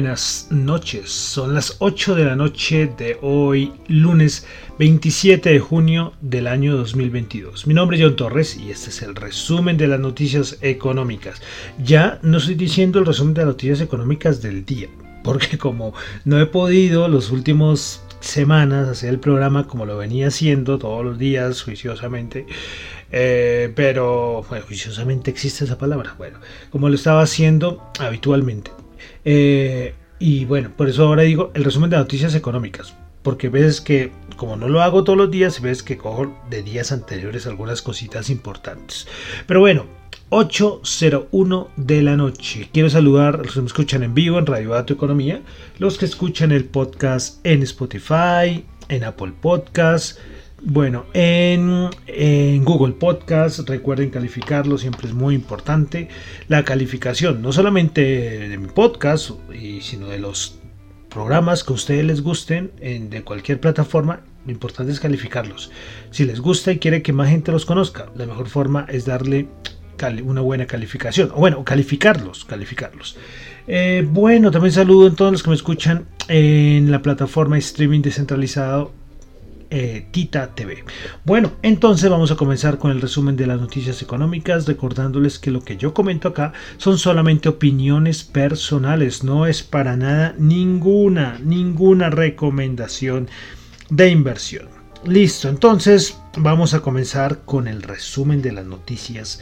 Buenas noches, son las 8 de la noche de hoy, lunes 27 de junio del año 2022. Mi nombre es John Torres y este es el resumen de las noticias económicas. Ya no estoy diciendo el resumen de las noticias económicas del día, porque como no he podido los últimos semanas hacer el programa como lo venía haciendo todos los días juiciosamente, eh, pero bueno, juiciosamente existe esa palabra, bueno, como lo estaba haciendo habitualmente. Eh, y bueno, por eso ahora digo el resumen de noticias económicas. Porque ves que, como no lo hago todos los días, ves que cojo de días anteriores algunas cositas importantes. Pero bueno, 8.01 de la noche. Quiero saludar a los que me escuchan en vivo en Radio Dato Economía, los que escuchan el podcast en Spotify, en Apple Podcast bueno, en, Google Podcast, recuerden calificarlo, siempre es muy importante. La calificación, no solamente de mi podcast, sino de los programas que a ustedes les gusten en, de cualquier plataforma, lo importante es calificarlos. Si les gusta y quiere que más gente los conozca, la mejor forma es darle una buena calificación. O bueno, calificarlos, calificarlos. Eh, bueno, también saludo a todos los que me escuchan en la plataforma streaming descentralizado eh, Tita TV. Bueno, entonces vamos a comenzar con el resumen de las noticias económicas, recordándoles que lo que yo comento acá son solamente opiniones personales, no es para nada ninguna, ninguna recomendación de inversión. Listo, entonces vamos a comenzar con el resumen de las noticias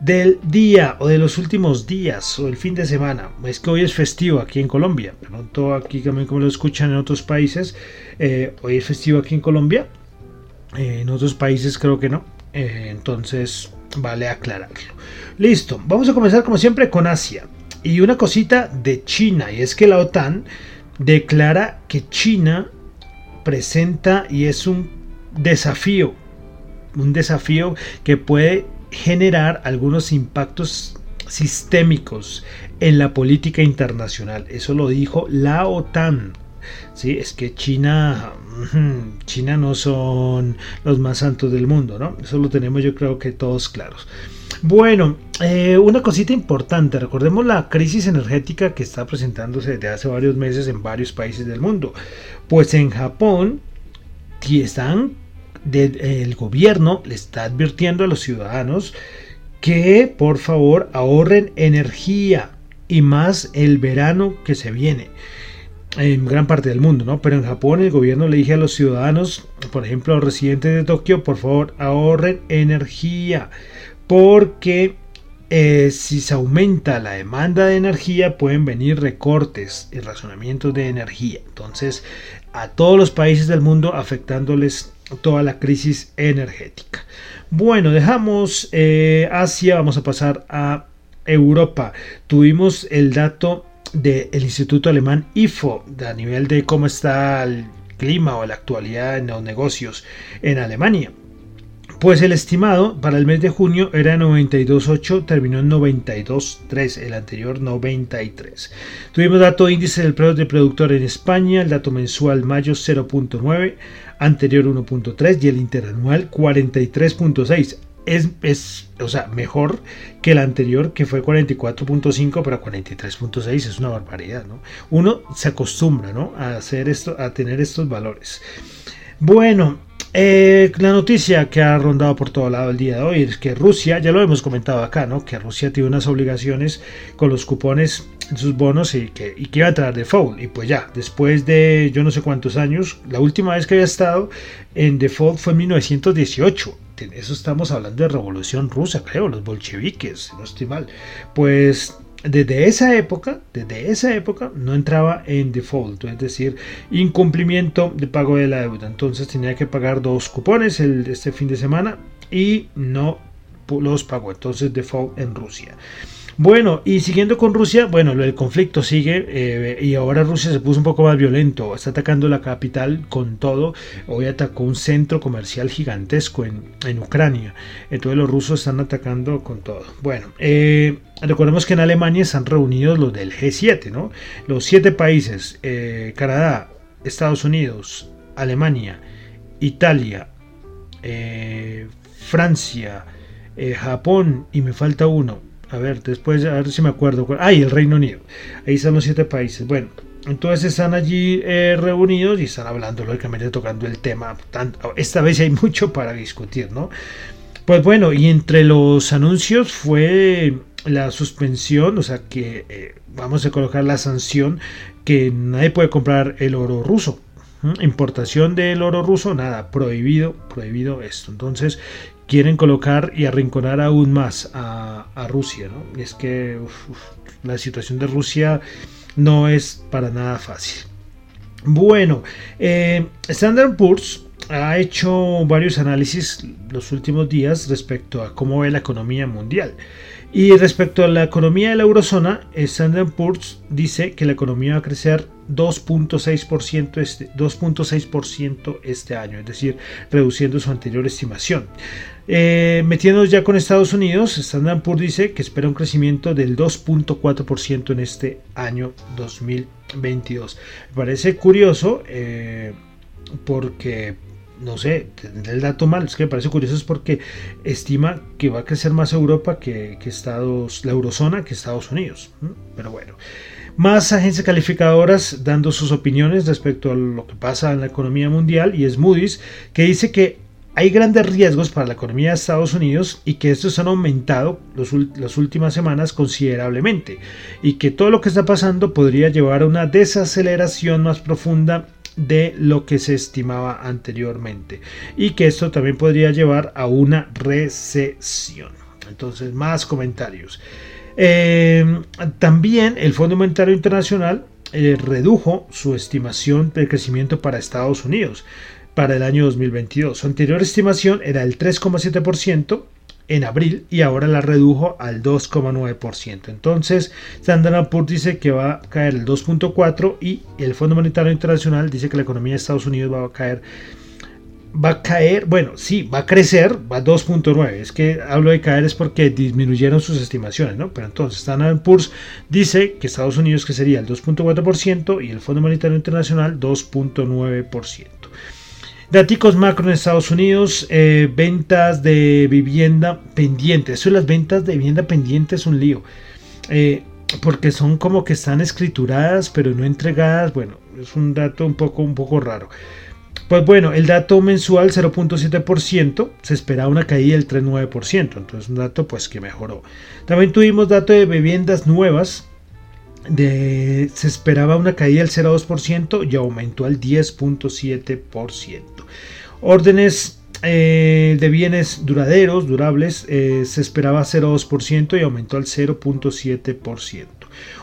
del día o de los últimos días o el fin de semana. Es que hoy es festivo aquí en Colombia. Pronto aquí también como lo escuchan en otros países. Eh, hoy es festivo aquí en Colombia. Eh, en otros países creo que no. Eh, entonces vale aclararlo. Listo. Vamos a comenzar como siempre con Asia. Y una cosita de China. Y es que la OTAN declara que China presenta y es un desafío. Un desafío que puede generar algunos impactos sistémicos en la política internacional. Eso lo dijo la OTAN. Sí, es que China, China no son los más santos del mundo, ¿no? Eso lo tenemos yo creo que todos claros. Bueno, eh, una cosita importante, recordemos la crisis energética que está presentándose desde hace varios meses en varios países del mundo. Pues en Japón están el gobierno le está advirtiendo a los ciudadanos que por favor ahorren energía y más el verano que se viene en gran parte del mundo, ¿no? Pero en Japón el gobierno le dije a los ciudadanos, por ejemplo a los residentes de Tokio, por favor ahorren energía, porque eh, si se aumenta la demanda de energía pueden venir recortes y razonamientos de energía. Entonces a todos los países del mundo afectándoles toda la crisis energética. Bueno, dejamos eh, Asia, vamos a pasar a Europa. Tuvimos el dato del Instituto Alemán IFO a nivel de cómo está el clima o la actualidad en los negocios en Alemania. Pues el estimado para el mes de junio era 92.8, terminó en 92.3, el anterior 93. Tuvimos dato índice del precio de productor en España, el dato mensual mayo 0.9, anterior 1.3 y el interanual 43.6. Es, es, o sea, mejor que el anterior que fue 44.5, pero 43.6 es una barbaridad, ¿no? Uno se acostumbra, ¿no? A hacer esto, a tener estos valores. Bueno, eh, la noticia que ha rondado por todo lado el día de hoy es que Rusia, ya lo hemos comentado acá, ¿no? Que Rusia tiene unas obligaciones con los cupones, sus bonos y que, y que iba a entrar default. Y pues ya, después de yo no sé cuántos años, la última vez que había estado en default fue en 1918. Eso estamos hablando de revolución rusa, creo, los bolcheviques, no estoy mal. Pues desde esa época, desde esa época no entraba en default, es decir, incumplimiento de pago de la deuda. Entonces tenía que pagar dos cupones el, este fin de semana y no los pagó. Entonces default en Rusia. Bueno, y siguiendo con Rusia, bueno, el conflicto sigue eh, y ahora Rusia se puso un poco más violento, está atacando la capital con todo, hoy atacó un centro comercial gigantesco en, Ucrania, entonces los rusos están atacando con todo. Bueno, eh, recordemos que en Alemania están reunidos los del G7, ¿no? Los siete países, eh, Canadá, Estados Unidos, Alemania, Italia, Francia, Japón y me falta uno, a ver, después, a ver si me acuerdo. Ah, el Reino Unido. Ahí están los siete países. Bueno, entonces están allí eh, reunidos y están hablando, lógicamente, tocando el tema. Esta vez hay mucho para discutir, ¿no? Pues bueno, y entre los anuncios fue la suspensión, o sea que eh, vamos a colocar la sanción que nadie puede comprar el oro ruso. Importación del oro ruso, nada, prohibido, prohibido esto. Entonces, quieren colocar y arrinconar aún más a, Rusia. ¿no? Es que la situación de Rusia no es para nada fácil. Bueno, eh, Standard Poor's ha hecho varios análisis los últimos días respecto a cómo ve la economía mundial. Y respecto a la economía de la eurozona, Standard Poor's dice que la economía va a crecer 2.6% este, 2.6% este año, es decir, reduciendo su anterior estimación. Eh, metiéndonos ya con Estados Unidos, Standard Poor's dice que espera un crecimiento del 2.4% en este año 2022. Me parece curioso eh, porque no sé, tendré el dato mal, es que me parece curioso es porque estima que va a crecer más Europa que, Estados, la eurozona que Estados Unidos. Pero bueno, más agencias calificadoras dando sus opiniones respecto a lo que pasa en la economía mundial y es Moody's que dice que hay grandes riesgos para la economía de Estados Unidos y que estos han aumentado las últimas semanas considerablemente y que todo lo que está pasando podría llevar a una desaceleración más profunda de lo que se estimaba anteriormente y que esto también podría llevar a una recesión. Entonces, más comentarios. Eh, también el Fondo Monetario Internacional eh, redujo su estimación de crecimiento para Estados Unidos para el año 2022. Su anterior estimación era el 3,7% en abril y ahora la redujo al 2,9%. Entonces, Standard Poor's dice que va a caer el 2.4 y el Fondo Monetario Internacional dice que la economía de Estados Unidos va a caer va a caer, bueno, sí, va a crecer, va a 2.9. Es que hablo de caer es porque disminuyeron sus estimaciones, ¿no? Pero entonces Standard Poor's dice que Estados Unidos crecería el 2.4% y el Fondo Monetario Internacional 2.9%. Daticos macro en Estados Unidos, eh, ventas de vivienda pendientes. Eso de las ventas de vivienda pendientes es un lío. Eh, porque son como que están escrituradas pero no entregadas. Bueno, es un dato un poco, un poco raro. Pues bueno, el dato mensual 0.7%, se esperaba una caída del 3.9%, entonces un dato pues que mejoró. También tuvimos dato de viviendas nuevas, de, se esperaba una caída del 0.2% y aumentó al 10.7%. Órdenes eh, de bienes duraderos, durables, eh, se esperaba 0,2% y aumentó al 0.7%.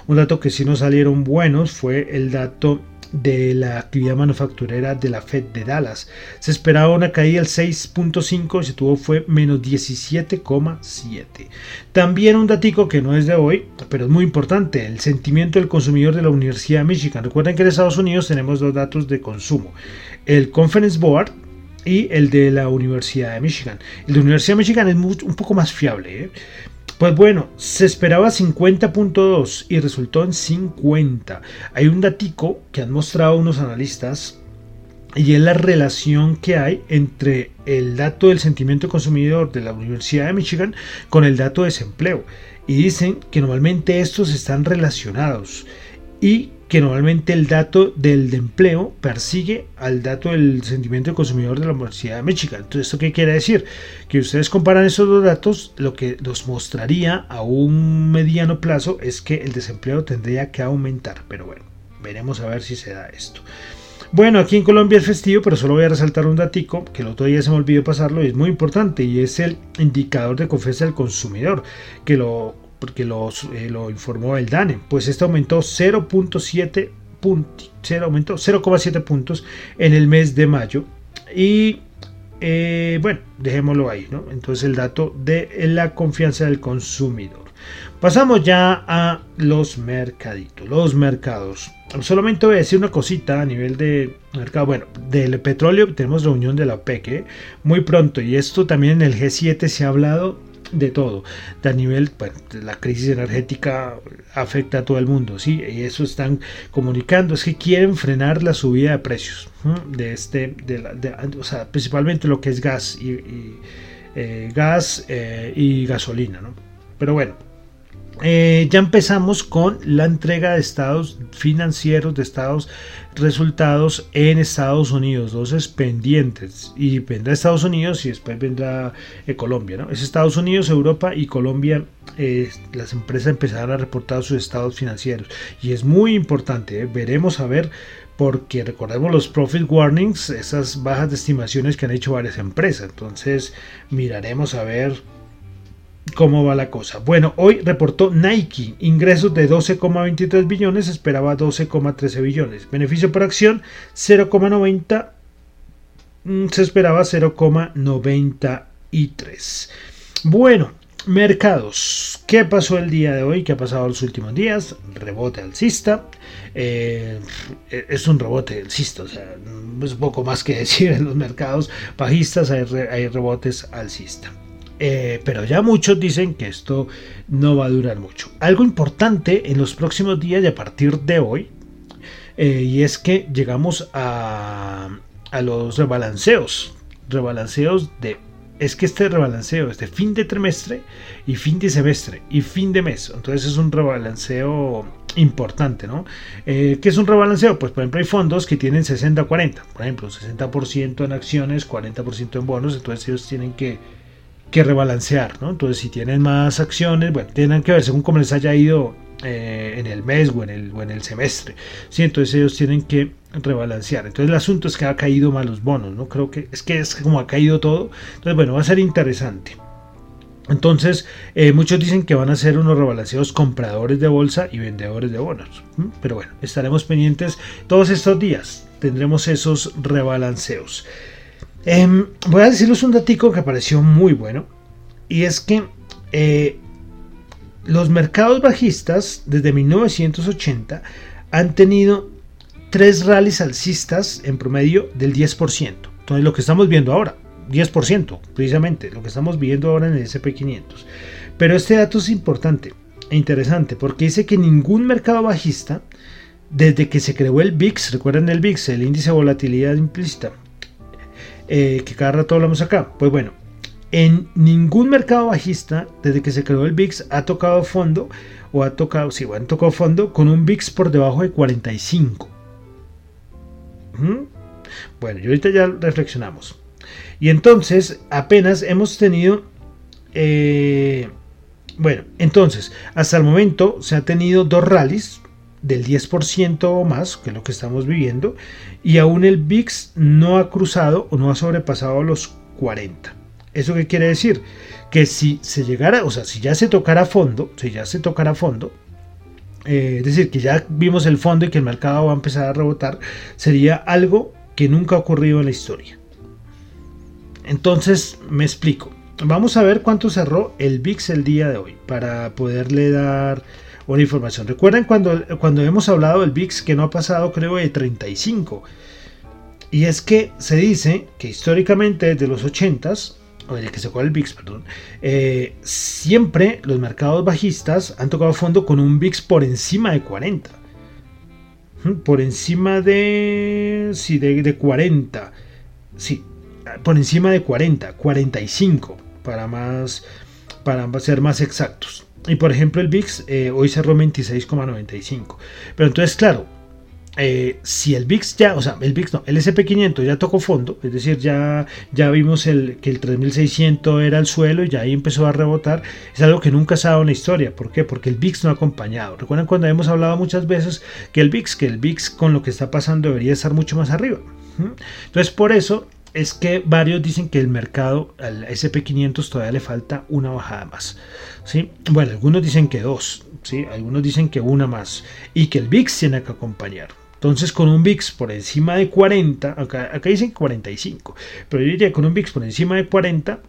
Un dato que sí no salieron buenos fue el dato de la actividad manufacturera de la Fed de Dallas. Se esperaba una caída del 6.5 y se tuvo fue menos 17,7. También un datico que no es de hoy, pero es muy importante, el sentimiento del consumidor de la Universidad de Michigan. Recuerden que en Estados Unidos tenemos dos datos de consumo. El Conference Board y el de la Universidad de Michigan. El de la Universidad de Michigan es un poco más fiable. ¿eh? Pues bueno, se esperaba 50.2 y resultó en 50. Hay un datico que han mostrado unos analistas y es la relación que hay entre el dato del sentimiento consumidor de la Universidad de Michigan con el dato de desempleo. Y dicen que normalmente estos están relacionados y que normalmente el dato del empleo persigue al dato del sentimiento del consumidor de la Universidad de Michigan. Entonces, ¿esto qué quiere decir? Que ustedes comparan esos dos datos, lo que los mostraría a un mediano plazo es que el desempleo tendría que aumentar. Pero bueno, veremos a ver si se da esto. Bueno, aquí en Colombia es festivo, pero solo voy a resaltar un datico que el otro día se me olvidó pasarlo y es muy importante y es el indicador de confianza del consumidor, que lo porque lo, eh, lo informó el DANE, pues este aumentó 0.7 puntos, 0,7 puntos en el mes de mayo y eh, bueno, dejémoslo ahí, ¿no? Entonces el dato de la confianza del consumidor. Pasamos ya a los mercaditos, los mercados. Solamente voy a decir una cosita a nivel de mercado. Bueno, del petróleo tenemos reunión de la OPEC ¿eh? muy pronto y esto también en el G7 se ha hablado de todo. De a nivel, bueno, la crisis energética afecta a todo el mundo, ¿sí? Y eso están comunicando, es que quieren frenar la subida de precios de este, de o sea, principalmente lo que es gas y, eh, gas eh, y gasolina, ¿no? Pero bueno, eh, ya empezamos con la entrega de estados financieros, de estados resultados en Estados Unidos, dos es pendientes. Y vendrá Estados Unidos y después vendrá eh, Colombia. ¿no? Es Estados Unidos, Europa y Colombia. Eh, las empresas empezarán a reportar sus estados financieros. Y es muy importante, veremos a ver porque recordemos los profit warnings, esas bajas de estimaciones que han hecho varias empresas. Entonces miraremos a ver cómo va la cosa. Bueno, hoy reportó Nike ingresos de 12,23 billones, esperaba 12,13 billones. Beneficio por acción 0,90, mm, se esperaba 0,93. Bueno, mercados. ¿Qué pasó el día de hoy? ¿Qué ha pasado los últimos días? Rebote alcista. Eh, es un rebote alcista, o sea, es poco más que decir en los mercados bajistas, hay, hay rebotes alcista. Eh, pero ya muchos dicen que esto no va a durar mucho. Algo importante en los próximos días y a partir de hoy, eh, y es que llegamos a, los rebalanceos. Rebalanceos de es que este rebalanceo es de fin de trimestre y fin de semestre y fin de mes. Entonces es un rebalanceo importante, ¿no? Eh, ¿Qué es un rebalanceo? Pues por ejemplo hay fondos que tienen 60-40, por ejemplo 60% en acciones, 40% en bonos, entonces ellos tienen que que rebalancear, ¿no? Entonces, si tienen más acciones, bueno, tienen que ver según cómo les haya ido eh, en el mes o en el, o en el semestre, ¿sí? Entonces ellos tienen que rebalancear. Entonces el asunto es que ha caído más los bonos, ¿no? Creo que es que es como ha caído todo. Entonces, bueno, va a ser interesante. Entonces, eh, muchos dicen que van a ser unos rebalanceos compradores de bolsa y vendedores de bonos. Pero bueno, estaremos pendientes todos estos días. Tendremos esos rebalanceos. Em, voy a decirles un datico que pareció muy bueno. Y es que eh, los mercados bajistas desde 1980 han tenido tres rallies alcistas en promedio del 10%. Entonces lo que estamos viendo ahora, 10%, precisamente, lo que estamos viendo ahora en el SP500. Pero este dato es importante e interesante porque dice que ningún mercado bajista, desde que se creó el VIX, recuerden el VIX, el índice de volatilidad implícita, eh, que cada rato hablamos acá. Pues bueno, en ningún mercado bajista, desde que se creó el VIX, ha tocado fondo, o ha tocado, sí, bueno, tocado fondo con un VIX por debajo de 45. Bueno, y ahorita ya reflexionamos. Y entonces, apenas hemos tenido... Eh, bueno, entonces, hasta el momento se ha tenido dos rallies del 10% o más, que es lo que estamos viviendo, y aún el VIX no ha cruzado o no ha sobrepasado los 40. ¿Eso qué quiere decir? Que si se llegara, o sea, si ya se tocara fondo, si ya se tocara fondo, eh, es decir, que ya vimos el fondo y que el mercado va a empezar a rebotar, sería algo que nunca ha ocurrido en la historia. Entonces, me explico. Vamos a ver cuánto cerró el VIX el día de hoy para poderle dar una información. Recuerden cuando, cuando hemos hablado del VIX que no ha pasado creo de 35. Y es que se dice que históricamente desde los 80s, o desde que se el VIX, perdón, eh, siempre los mercados bajistas han tocado fondo con un VIX por encima de 40. Por encima de... Sí, de, de 40. Sí, por encima de 40, 45, para más para ser más exactos. Y por ejemplo el VIX eh, hoy cerró 26,95. Pero entonces, claro, eh, si el VIX ya, o sea, el VIX no, el SP500 ya tocó fondo, es decir, ya, ya vimos el, que el 3600 era el suelo y ya ahí empezó a rebotar, es algo que nunca se ha dado en la historia. ¿Por qué? Porque el VIX no ha acompañado. Recuerden cuando hemos hablado muchas veces que el VIX, que el VIX con lo que está pasando debería estar mucho más arriba. Entonces, por eso es que varios dicen que el mercado, al SP500 todavía le falta una bajada más. ¿sí? Bueno, algunos dicen que dos, ¿sí? algunos dicen que una más y que el VIX tiene que acompañar. Entonces con un VIX por encima de 40, acá, dicen 45, pero yo diría con un VIX por encima de 40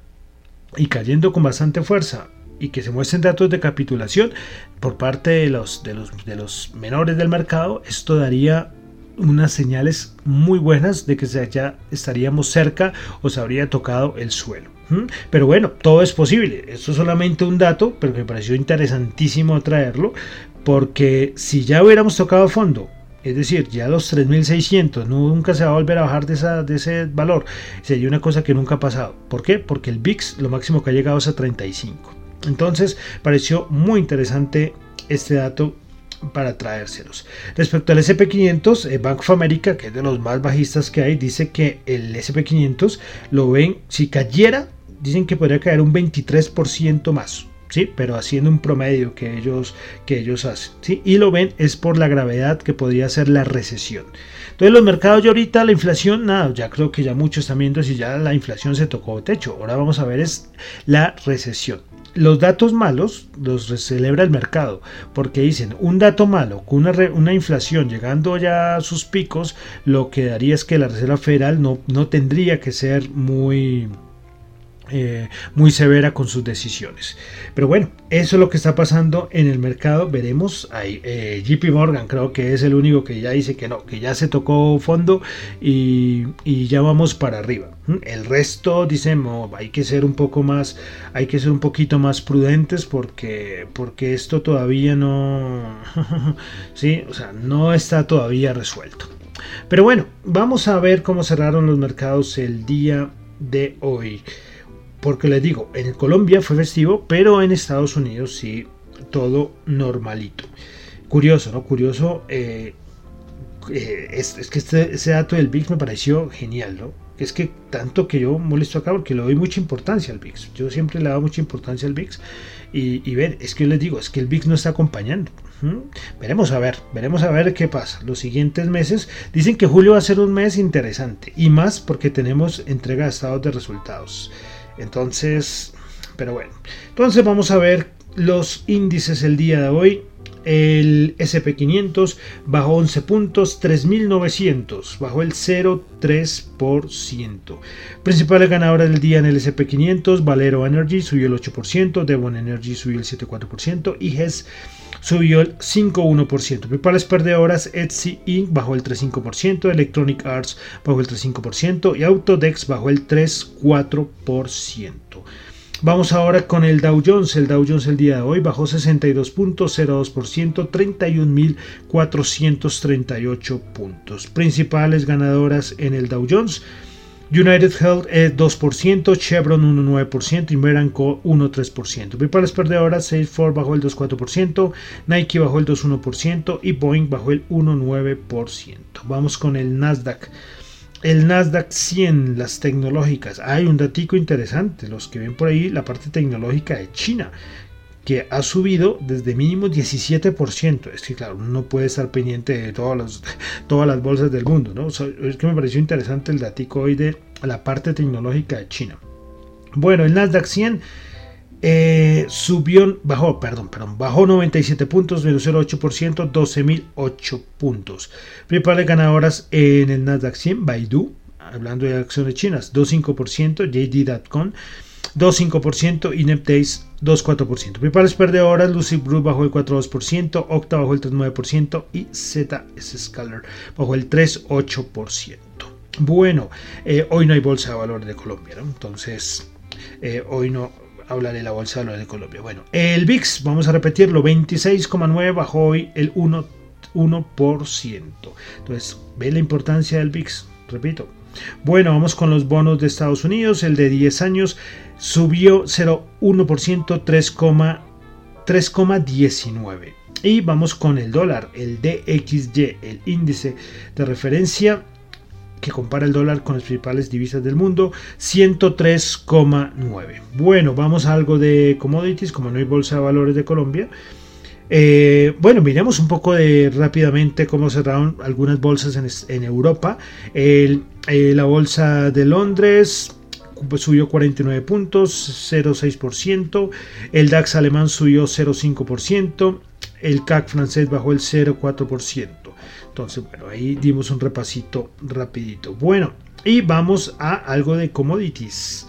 y cayendo con bastante fuerza y que se muestren datos de capitulación por parte de los, de los, de los menores del mercado, esto daría unas señales muy buenas de que ya estaríamos cerca o se habría tocado el suelo. Pero bueno, todo es posible. Esto es solamente un dato, pero me pareció interesantísimo traerlo, porque si ya hubiéramos tocado fondo, es decir, ya los 3600, nunca se va a volver a bajar de, esa, de ese valor, sería una cosa que nunca ha pasado. ¿Por qué? Porque el VIX lo máximo que ha llegado es a 35. Entonces, pareció muy interesante este dato para traérselos. Respecto al SP500, eh, Bank of America, que es de los más bajistas que hay, dice que el SP500 lo ven, si cayera, dicen que podría caer un 23% más. ¿Sí? pero haciendo un promedio que ellos, que ellos hacen. ¿sí? Y lo ven es por la gravedad que podría ser la recesión. Entonces los mercados ya ahorita la inflación, nada, ya creo que ya muchos están viendo si ya la inflación se tocó techo. Ahora vamos a ver es la recesión los datos malos los celebra el mercado, porque dicen un dato malo con una, una, inflación llegando ya a sus picos, lo que daría es que la Reserva Federal no, no tendría que ser muy eh, muy severa con sus decisiones. Pero bueno, eso es lo que está pasando en el mercado. Veremos. Ahí, eh, JP Morgan creo que es el único que ya dice que no, que ya se tocó fondo y, ya vamos para arriba. El resto dicen hay que ser un poco más, hay que ser un poquito más prudentes porque, porque esto todavía no, sí, o sea, no está todavía resuelto. Pero bueno, vamos a ver cómo cerraron los mercados el día de hoy. Porque les digo, en Colombia fue festivo, pero en Estados Unidos sí, todo normalito. Curioso, ¿no? Curioso. Eh, eh, es, que este, ese dato del VIX me pareció genial, ¿no? Es que tanto que yo molesto acá porque le doy mucha importancia al VIX. Yo siempre le dado mucha importancia al VIX. Y, ver, es que les digo, es que el VIX no está acompañando. Veremos a ver, veremos a ver qué pasa. Los siguientes meses dicen que julio va a ser un mes interesante. Y más porque tenemos entrega de estados de resultados. Entonces, pero bueno. Entonces vamos a ver los índices el día de hoy. El SP500 bajó 11 puntos, 3.900, bajó el 0,3%. Principales ganadoras del día en el SP500, Valero Energy subió el 8%, Devon Energy subió el 7,4% y HES subió el 5,1%. Principales perdedoras, Etsy Inc. bajó el 3,5%, Electronic Arts bajó el 3,5% y Autodex bajó el 3,4%. Vamos ahora con el Dow Jones. El Dow Jones el día de hoy bajó 62.02%, 31.438 puntos. Principales ganadoras en el Dow Jones. United Health es 2%, Chevron 1,9% y Meranco 1,3%. Principales perdedoras, Salesforce bajó el 2,4%, Nike bajó el 2,1% y Boeing bajó el 1,9%. Vamos con el Nasdaq. El Nasdaq 100, las tecnológicas. Hay un datico interesante, los que ven por ahí la parte tecnológica de China, que ha subido desde mínimo 17%. Es que, claro, uno no puede estar pendiente de todas las, todas las bolsas del mundo, ¿no? es que me pareció interesante el datico hoy de la parte tecnológica de China. Bueno, el Nasdaq 100 eh, subió, bajó, perdón, perdón, bajó 97 puntos, menos 0,8%, 12.008 puntos. Principales ganadoras en el Nasdaq 100, Baidu, hablando de acciones chinas, 2,5%, JD.com, 2,5% y NetDays 2,4%. Principales perdedoras, Lucid Group bajó el 4,2%, Octa bajó el 3,9% y ZS Scalar bajó el 3,8%. Bueno, eh, hoy no hay bolsa de valores de Colombia, ¿no? entonces eh, hoy no hablaré de la bolsa de valores de Colombia. Bueno, el VIX, vamos a repetirlo, 26,9 bajó hoy el 1%. 1%. Entonces, ve la importancia del VIX, repito, bueno, vamos con los bonos de Estados Unidos. El de 10 años subió 0,1%, 3,19. Y vamos con el dólar, el DXY, el índice de referencia que compara el dólar con las principales divisas del mundo, 103,9. Bueno, vamos a algo de commodities, como no hay bolsa de valores de Colombia. Eh, bueno, miremos un poco de rápidamente cómo cerraron algunas bolsas en, Europa. Eh, la bolsa de Londres subió 49 puntos, 0,6%. El DAX alemán subió 0,5%. El CAC francés bajó el 0,4%. Entonces, bueno, ahí dimos un repasito rapidito. Bueno, y vamos a algo de commodities.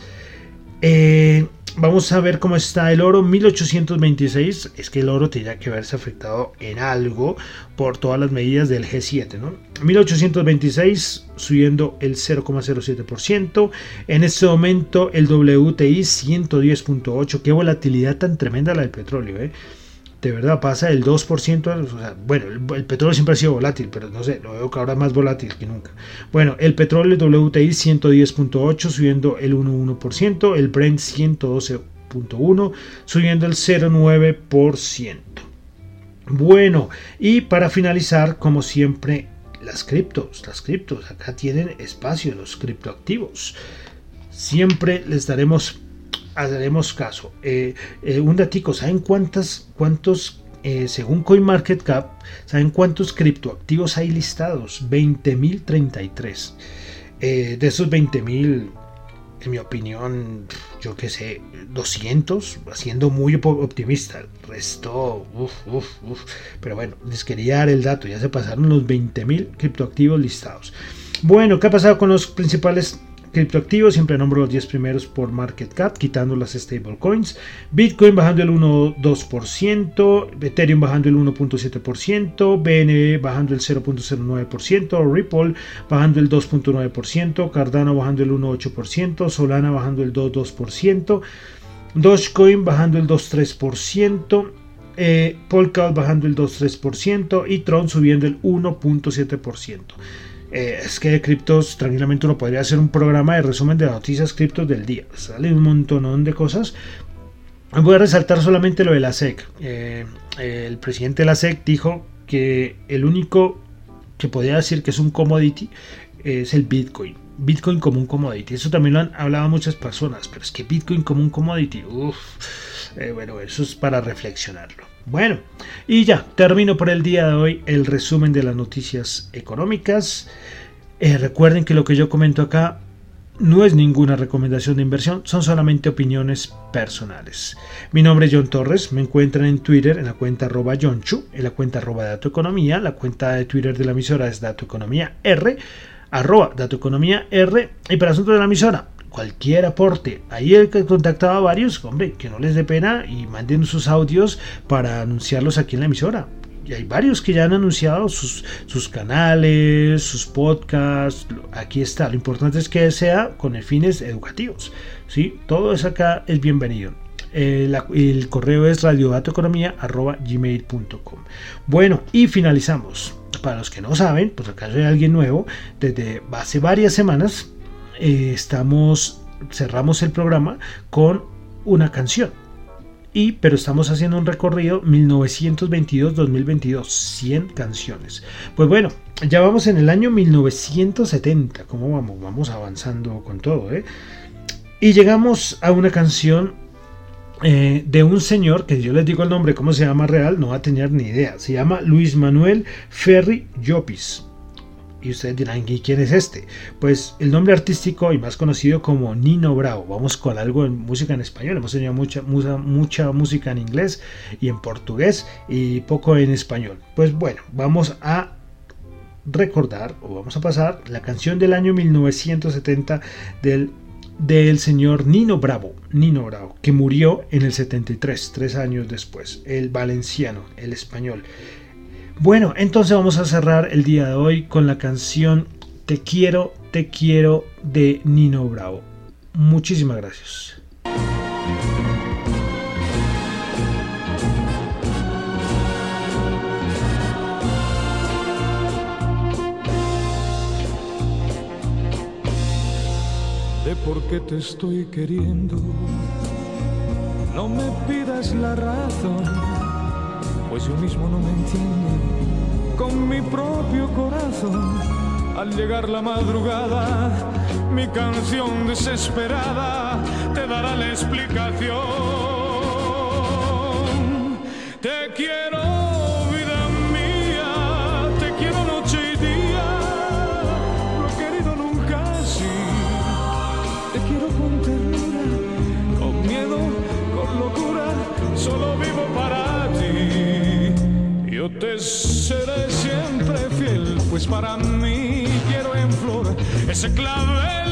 Eh, Vamos a ver cómo está el oro 1826. Es que el oro tendría que verse afectado en algo por todas las medidas del G7, ¿no? 1826 subiendo el 0,07%. En este momento el WTI 110.8. Qué volatilidad tan tremenda la del petróleo, ¿eh? De verdad pasa el 2%, bueno, el, petróleo siempre ha sido volátil, pero no sé, lo veo que ahora más volátil que nunca. Bueno, el petróleo WTI 110.8 subiendo el 1,1%, el Brent 112.1 subiendo el 0,9%. Bueno, y para finalizar, como siempre, las criptos, las criptos, acá tienen espacio los criptoactivos. Siempre les daremos haremos caso. Eh, eh, un datico, ¿saben cuántas, cuántos, eh, según CoinMarketCap, ¿saben cuántos criptoactivos hay listados? 20.033. de esos 20.000, en mi opinión, yo qué sé, 200, haciendo muy optimista. Restó, uff, uff, uff. Pero bueno, les quería dar el dato, ya se pasaron los 20.000 criptoactivos listados. Bueno, ¿qué ha pasado con los principales criptoactivos, siempre nombro los 10 primeros por market cap, quitando las stablecoins. Bitcoin bajando el 1,2%, Ethereum bajando el 1,7%, BNB bajando el 0,09%, Ripple bajando el 2,9%, Cardano bajando el 1,8%, Solana bajando el 2,2%, Dogecoin bajando el 2,3%. Eh, Polkadot bajando el 2,3% y Tron subiendo el 1,7%. Eh, es que de criptos tranquilamente uno podría hacer un programa de resumen de noticias criptos del día. Sale un montón de cosas. Voy a resaltar solamente lo de la SEC. Eh, el presidente de la SEC dijo que el único que podía decir que es un commodity es el Bitcoin. Bitcoin como un commodity. Eso también lo han hablado muchas personas, pero es que Bitcoin como un commodity, eh, bueno, eso es para reflexionarlo. Bueno, y ya, termino por el día de hoy el resumen de las noticias económicas. Eh, recuerden que lo que yo comento acá no es ninguna recomendación de inversión, son solamente opiniones personales. Mi nombre es John Torres, me encuentran en Twitter en la cuenta arroba Chu, en la cuenta arroba Dato Economía, la cuenta de Twitter de la emisora es Dato Economía R, arroba Dato Economía R, y para asuntos de la emisora, cualquier aporte. Ahí el que contactaba a varios, hombre, que no les dé pena y manden sus audios para anunciarlos aquí en la emisora. Y hay varios que ya han anunciado sus, sus canales, sus podcasts. Aquí está. Lo importante es que sea con fines educativos. ¿sí? Todo eso acá es bienvenido. Eh, el correo es radiodatoeconomía.gmail.com Bueno, y finalizamos. Para los que no saben, pues acaso hay alguien nuevo, desde hace varias semanas eh, estamos, cerramos el programa con una canción. Y, pero estamos haciendo un recorrido 1922-2022, 100 canciones. Pues bueno, ya vamos en el año 1970. ¿Cómo vamos? Vamos avanzando con todo, ¿eh? Y llegamos a una canción eh, de un señor que yo les digo el nombre, cómo se llama real, no va a tener ni idea. Se llama Luis Manuel Ferri Llopis. Y ustedes dirán, ¿y quién es este? Pues el nombre artístico y más conocido como Nino Bravo. Vamos con algo en música en español. Hemos tenido mucha, mucha, mucha música en inglés y en portugués y poco en español. Pues bueno, vamos a recordar o vamos a pasar la canción del año 1970 del, del señor Nino Bravo, Nino Bravo, que murió en el 73, tres años después, el valenciano, el español. Bueno, entonces vamos a cerrar el día de hoy con la canción Te quiero, te quiero de Nino Bravo. Muchísimas gracias. De por qué te estoy queriendo, no me pidas la razón pues yo mismo no me entiendo con mi propio corazón. Al llegar la madrugada, mi canción desesperada te dará la explicación. Te quiero te seré siempre fiel, pues para mí quiero en flor ese clavel